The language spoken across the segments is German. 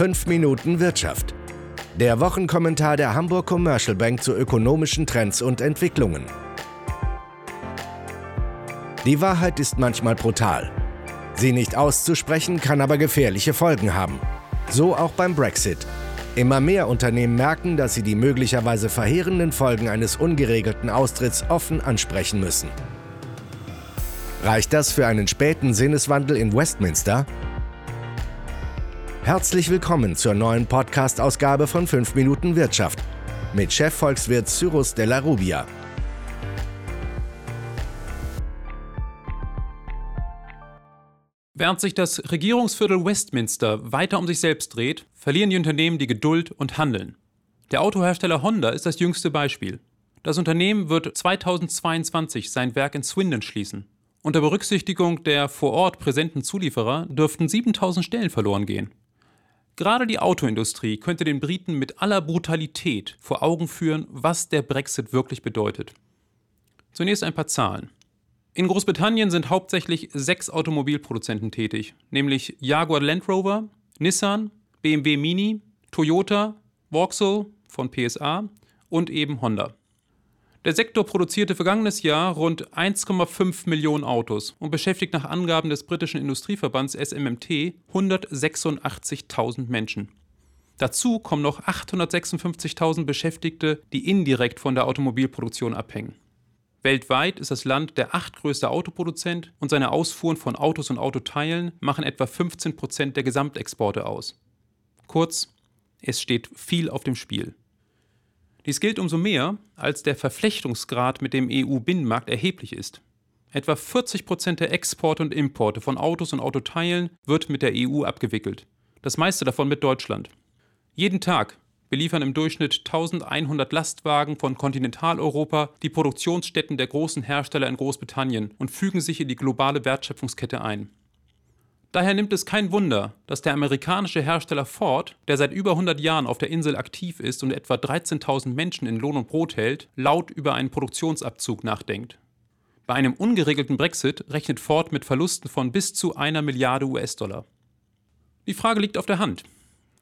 5 Minuten Wirtschaft. Der Wochenkommentar der Hamburg Commercial Bank zu ökonomischen Trends und Entwicklungen. Die Wahrheit ist manchmal brutal. Sie nicht auszusprechen kann aber gefährliche Folgen haben. So auch beim Brexit. Immer mehr Unternehmen merken, dass sie die möglicherweise verheerenden Folgen eines ungeregelten Austritts offen ansprechen müssen. Reicht das für einen späten Sinneswandel in Westminster? Herzlich willkommen zur neuen Podcast-Ausgabe von 5 Minuten Wirtschaft mit Chefvolkswirt Cyrus Della Rubia. Während sich das Regierungsviertel Westminster weiter um sich selbst dreht, verlieren die Unternehmen die Geduld und handeln. Der Autohersteller Honda ist das jüngste Beispiel. Das Unternehmen wird 2022 sein Werk in Swindon schließen. Unter Berücksichtigung der vor Ort präsenten Zulieferer dürften 7000 Stellen verloren gehen. Gerade die Autoindustrie könnte den Briten mit aller Brutalität vor Augen führen, was der Brexit wirklich bedeutet. Zunächst ein paar Zahlen. In Großbritannien sind hauptsächlich sechs Automobilproduzenten tätig, nämlich Jaguar Land Rover, Nissan, BMW Mini, Toyota, Vauxhall von PSA und eben Honda. Der Sektor produzierte vergangenes Jahr rund 1,5 Millionen Autos und beschäftigt nach Angaben des britischen Industrieverbands SMMT 186.000 Menschen. Dazu kommen noch 856.000 Beschäftigte, die indirekt von der Automobilproduktion abhängen. Weltweit ist das Land der achtgrößte Autoproduzent und seine Ausfuhren von Autos und Autoteilen machen etwa 15 Prozent der Gesamtexporte aus. Kurz, es steht viel auf dem Spiel. Dies gilt umso mehr, als der Verflechtungsgrad mit dem EU-Binnenmarkt erheblich ist. Etwa 40 Prozent der Exporte und Importe von Autos und Autoteilen wird mit der EU abgewickelt. Das meiste davon mit Deutschland. Jeden Tag beliefern im Durchschnitt 1100 Lastwagen von Kontinentaleuropa die Produktionsstätten der großen Hersteller in Großbritannien und fügen sich in die globale Wertschöpfungskette ein. Daher nimmt es kein Wunder, dass der amerikanische Hersteller Ford, der seit über 100 Jahren auf der Insel aktiv ist und etwa 13.000 Menschen in Lohn und Brot hält, laut über einen Produktionsabzug nachdenkt. Bei einem ungeregelten Brexit rechnet Ford mit Verlusten von bis zu einer Milliarde US-Dollar. Die Frage liegt auf der Hand.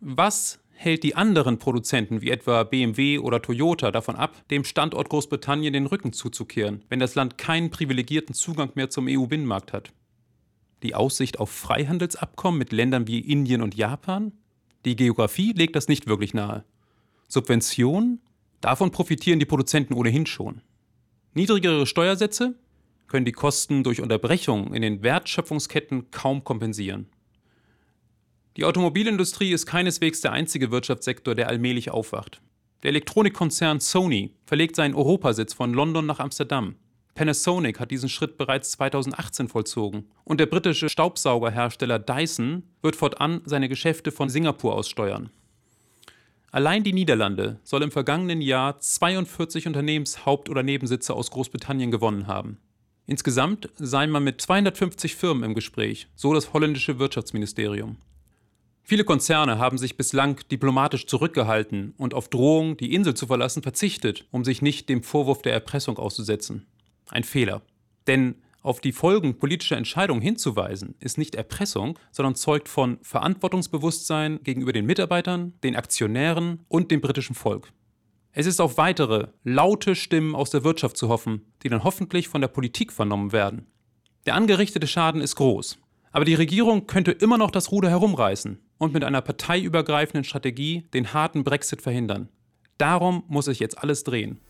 Was hält die anderen Produzenten wie etwa BMW oder Toyota davon ab, dem Standort Großbritannien den Rücken zuzukehren, wenn das Land keinen privilegierten Zugang mehr zum EU-Binnenmarkt hat? Die Aussicht auf Freihandelsabkommen mit Ländern wie Indien und Japan? Die Geografie legt das nicht wirklich nahe. Subventionen? Davon profitieren die Produzenten ohnehin schon. Niedrigere Steuersätze können die Kosten durch Unterbrechungen in den Wertschöpfungsketten kaum kompensieren. Die Automobilindustrie ist keineswegs der einzige Wirtschaftssektor, der allmählich aufwacht. Der Elektronikkonzern Sony verlegt seinen Europasitz von London nach Amsterdam. Panasonic hat diesen Schritt bereits 2018 vollzogen und der britische Staubsaugerhersteller Dyson wird fortan seine Geschäfte von Singapur aus steuern. Allein die Niederlande soll im vergangenen Jahr 42 Unternehmenshaupt- oder Nebensitze aus Großbritannien gewonnen haben. Insgesamt sei man mit 250 Firmen im Gespräch, so das holländische Wirtschaftsministerium. Viele Konzerne haben sich bislang diplomatisch zurückgehalten und auf Drohung, die Insel zu verlassen, verzichtet, um sich nicht dem Vorwurf der Erpressung auszusetzen. Ein Fehler. Denn auf die Folgen politischer Entscheidungen hinzuweisen, ist nicht Erpressung, sondern zeugt von Verantwortungsbewusstsein gegenüber den Mitarbeitern, den Aktionären und dem britischen Volk. Es ist auf weitere, laute Stimmen aus der Wirtschaft zu hoffen, die dann hoffentlich von der Politik vernommen werden. Der angerichtete Schaden ist groß. Aber die Regierung könnte immer noch das Ruder herumreißen und mit einer parteiübergreifenden Strategie den harten Brexit verhindern. Darum muss sich jetzt alles drehen.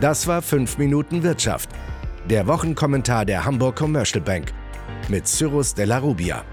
Das war 5 Minuten Wirtschaft. Der Wochenkommentar der Hamburg Commercial Bank mit Cyrus Della Rubia.